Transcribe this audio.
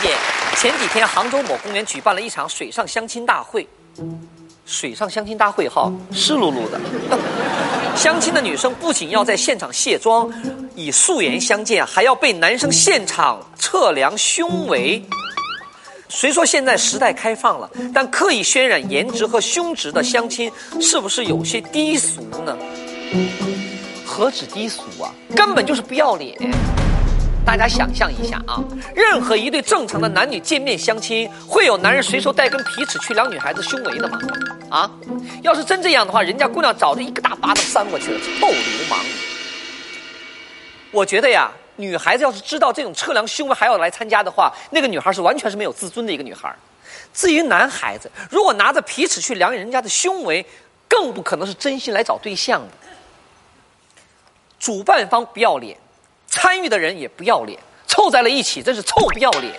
姐，前几天杭州某公园举办了一场水上相亲大会，水上相亲大会哈，湿漉漉的。相亲的女生不仅要在现场卸妆，以素颜相见，还要被男生现场测量胸围。虽说现在时代开放了，但刻意渲染颜值和胸值的相亲，是不是有些低俗呢？何止低俗啊，根本就是不要脸！大家想象一下啊，任何一对正常的男女见面相亲，会有男人随手带根皮尺去量女孩子胸围的吗？啊，要是真这样的话，人家姑娘早就一个大巴掌扇过去了，臭流氓！我觉得呀。女孩子要是知道这种测量胸围还要来参加的话，那个女孩是完全是没有自尊的一个女孩。至于男孩子，如果拿着皮尺去量人家的胸围，更不可能是真心来找对象的。主办方不要脸，参与的人也不要脸，凑在了一起，真是臭不要脸。